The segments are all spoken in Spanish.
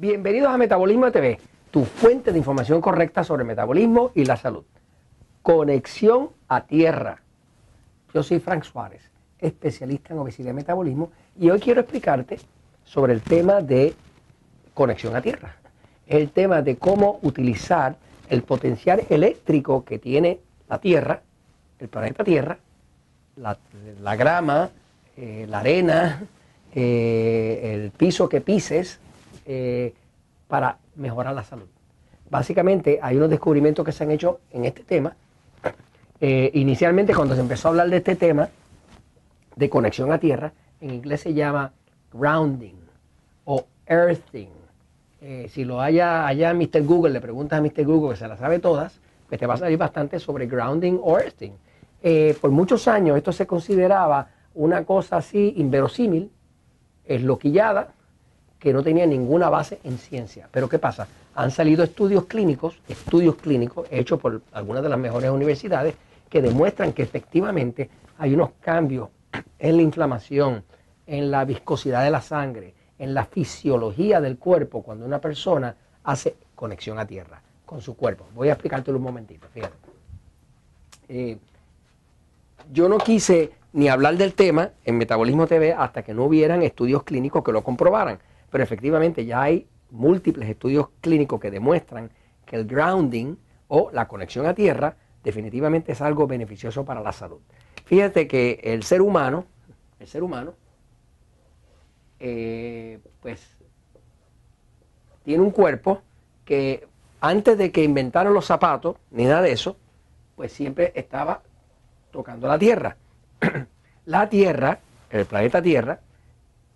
Bienvenidos a Metabolismo TV, tu fuente de información correcta sobre metabolismo y la salud. Conexión a tierra. Yo soy Frank Suárez, especialista en obesidad y metabolismo, y hoy quiero explicarte sobre el tema de conexión a tierra. el tema de cómo utilizar el potencial eléctrico que tiene la Tierra, el planeta Tierra, la, grama, eh, la arena, eh, el piso que pises, eh, para mejorar la salud. Básicamente hay unos descubrimientos que se han hecho en este tema. Eh, inicialmente cuando se empezó a hablar de este tema de conexión a tierra, en inglés se llama grounding o earthing. Eh, si lo haya allá Mr. Google, le preguntas a Mr. Google que se la sabe todas, pues te va a salir bastante sobre grounding o earthing. por muchos años esto se consideraba una cosa así inverosímil, esloquillada, que no tenía ninguna base en ciencia. Pero ¿qué pasa? Han salido estudios clínicos, estudios clínicos hechos por algunas de las mejores universidades, que demuestran que efectivamente hay unos cambios en la inflamación, en la viscosidad de la sangre, en la fisiología del cuerpo cuando una persona hace conexión a tierra con su cuerpo. Voy a explicártelo un momentito, fíjate. Eh, yo no quise ni hablar del tema en Metabolismo TV hasta que no hubieran estudios clínicos que lo comprobaran pero efectivamente ya hay múltiples estudios clínicos que demuestran que el grounding o la conexión a tierra definitivamente es algo beneficioso para la salud. Fíjate que el ser humano, el ser humano, eh, pues tiene un cuerpo que antes de que inventaron los zapatos, ni nada de eso, pues siempre estaba tocando la tierra. la tierra, el planeta Tierra,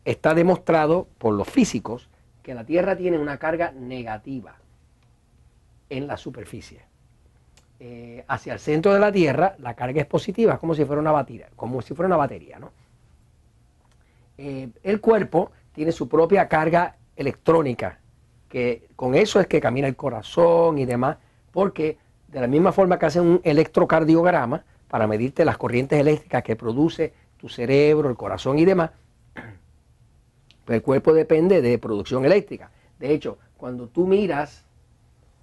está demostrado por los físicos que la Tierra tiene una carga negativa en la superficie. Eh, hacia el centro de la Tierra la carga es positiva, como si fuera una batería, como si fuera una batería, ¿no? Eh, el cuerpo tiene su propia carga electrónica, que con eso es que camina el corazón y demás, porque de la misma forma que hace un electrocardiograma para medirte las corrientes eléctricas que produce tu cerebro, el corazón y demás, el cuerpo depende de producción eléctrica. De hecho, cuando tú miras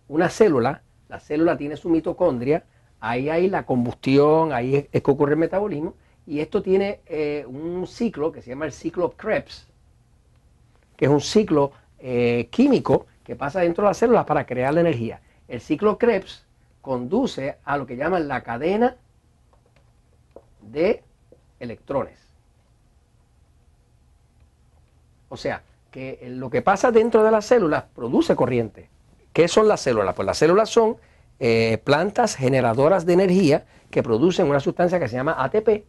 una célula, la célula tiene su mitocondria, ahí hay la combustión, ahí es, que ocurre el metabolismo, y esto tiene eh, un ciclo que se llama el ciclo Krebs, que es un ciclo eh, químico que pasa dentro de las células para crear la energía. El ciclo Krebs conduce a lo que llaman la cadena de electrones. O sea, que lo que pasa dentro de las células produce corriente. ¿Qué son las células? Pues las células son eh, plantas generadoras de energía que producen una sustancia que se llama ATP,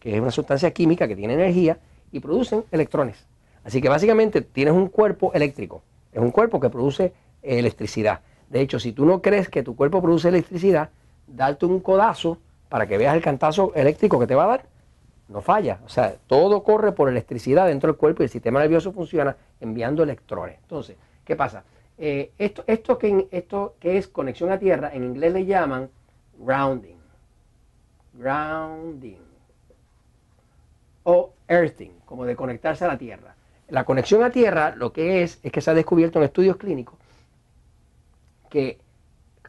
que es una sustancia química que tiene energía, y producen electrones. Así que básicamente tienes un cuerpo eléctrico, es un cuerpo que produce electricidad. De hecho, si tú no crees que tu cuerpo produce electricidad, darte un codazo para que veas el cantazo eléctrico que te va a dar no falla. O sea, todo corre por electricidad dentro del cuerpo y el sistema nervioso funciona enviando electrones. Entonces, ¿qué pasa? Eh, esto, esto, que, esto que es conexión a tierra, en inglés le llaman grounding. Grounding. O earthing, como de conectarse a la tierra. La conexión a tierra lo que es, es que se ha descubierto en estudios clínicos que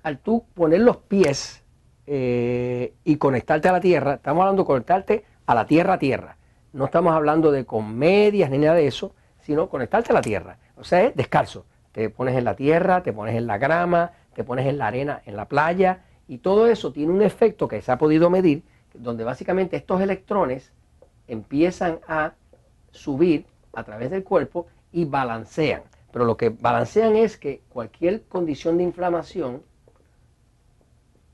al tú poner los pies eh, y conectarte a la tierra, estamos hablando de conectarte a la tierra a tierra. No estamos hablando de con medias ni nada de eso, sino conectarte a la tierra. O sea, es descalzo. Te pones en la tierra, te pones en la grama, te pones en la arena, en la playa, y todo eso tiene un efecto que se ha podido medir, donde básicamente estos electrones empiezan a subir a través del cuerpo y balancean. Pero lo que balancean es que cualquier condición de inflamación,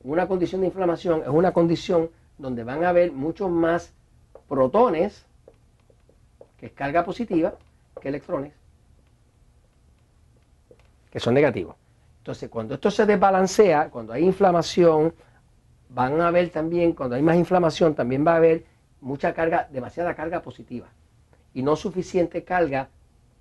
una condición de inflamación es una condición donde van a haber muchos más protones, que es carga positiva, que electrones, que son negativos. Entonces, cuando esto se desbalancea, cuando hay inflamación, van a haber también, cuando hay más inflamación, también va a haber mucha carga, demasiada carga positiva y no suficiente carga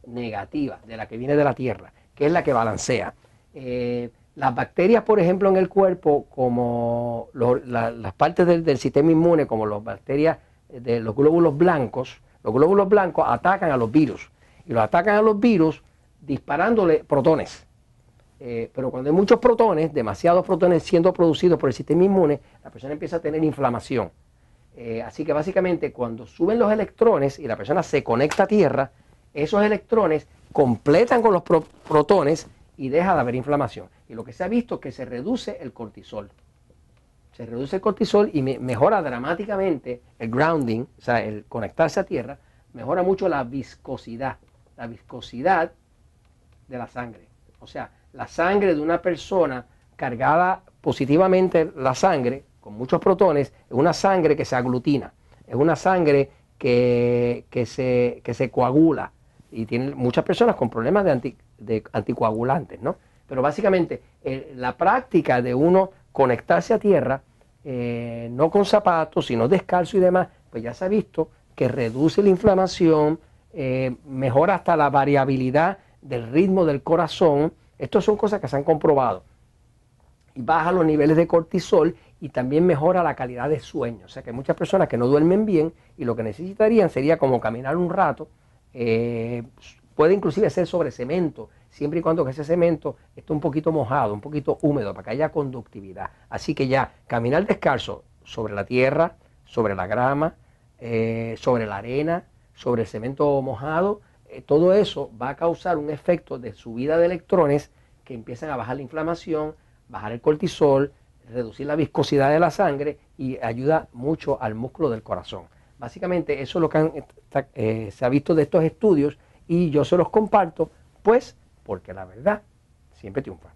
negativa de la que viene de la tierra, que es la que balancea. Eh, las bacterias, por ejemplo, en el cuerpo, como las partes del, del, sistema inmune, como las bacterias de los glóbulos blancos, los glóbulos blancos atacan a los virus. Y los atacan a los virus disparándole protones. Eh, pero cuando hay muchos protones, demasiados protones siendo producidos por el sistema inmune, la persona empieza a tener inflamación. Eh, así que básicamente cuando suben los electrones y la persona se conecta a tierra, esos electrones completan con los protones y deja de haber inflamación. Y lo que se ha visto es que se reduce el cortisol. Se reduce el cortisol y mejora dramáticamente el grounding, o sea, el conectarse a tierra, mejora mucho la viscosidad, la viscosidad de la sangre. O sea, la sangre de una persona cargada positivamente la sangre, con muchos protones, es una sangre que se aglutina, es una sangre que, se, se coagula y tiene muchas personas con problemas de, anticoagulantes, ¿no? Pero básicamente la práctica de uno conectarse a tierra, eh, no con zapatos, sino descalzo y demás, pues ya se ha visto que reduce la inflamación, eh, mejora hasta la variabilidad del ritmo del corazón. Estas son cosas que se han comprobado. Y baja los niveles de cortisol y también mejora la calidad de sueño. O sea que hay muchas personas que no duermen bien y lo que necesitarían sería como caminar un rato. Eh, puede inclusive ser sobre cemento, siempre y cuando ese cemento esté un poquito mojado, un poquito húmedo, para que haya conductividad. Así que ya, caminar descalzo sobre la tierra, sobre la grama, eh, sobre la arena, sobre el cemento mojado, eh, todo eso va a causar un efecto de subida de electrones que empiezan a bajar la inflamación, bajar el cortisol, reducir la viscosidad de la sangre y ayuda mucho al músculo del corazón. Básicamente eso es lo que eh, se ha visto de estos estudios y yo se los comparto, pues porque la verdad siempre triunfa.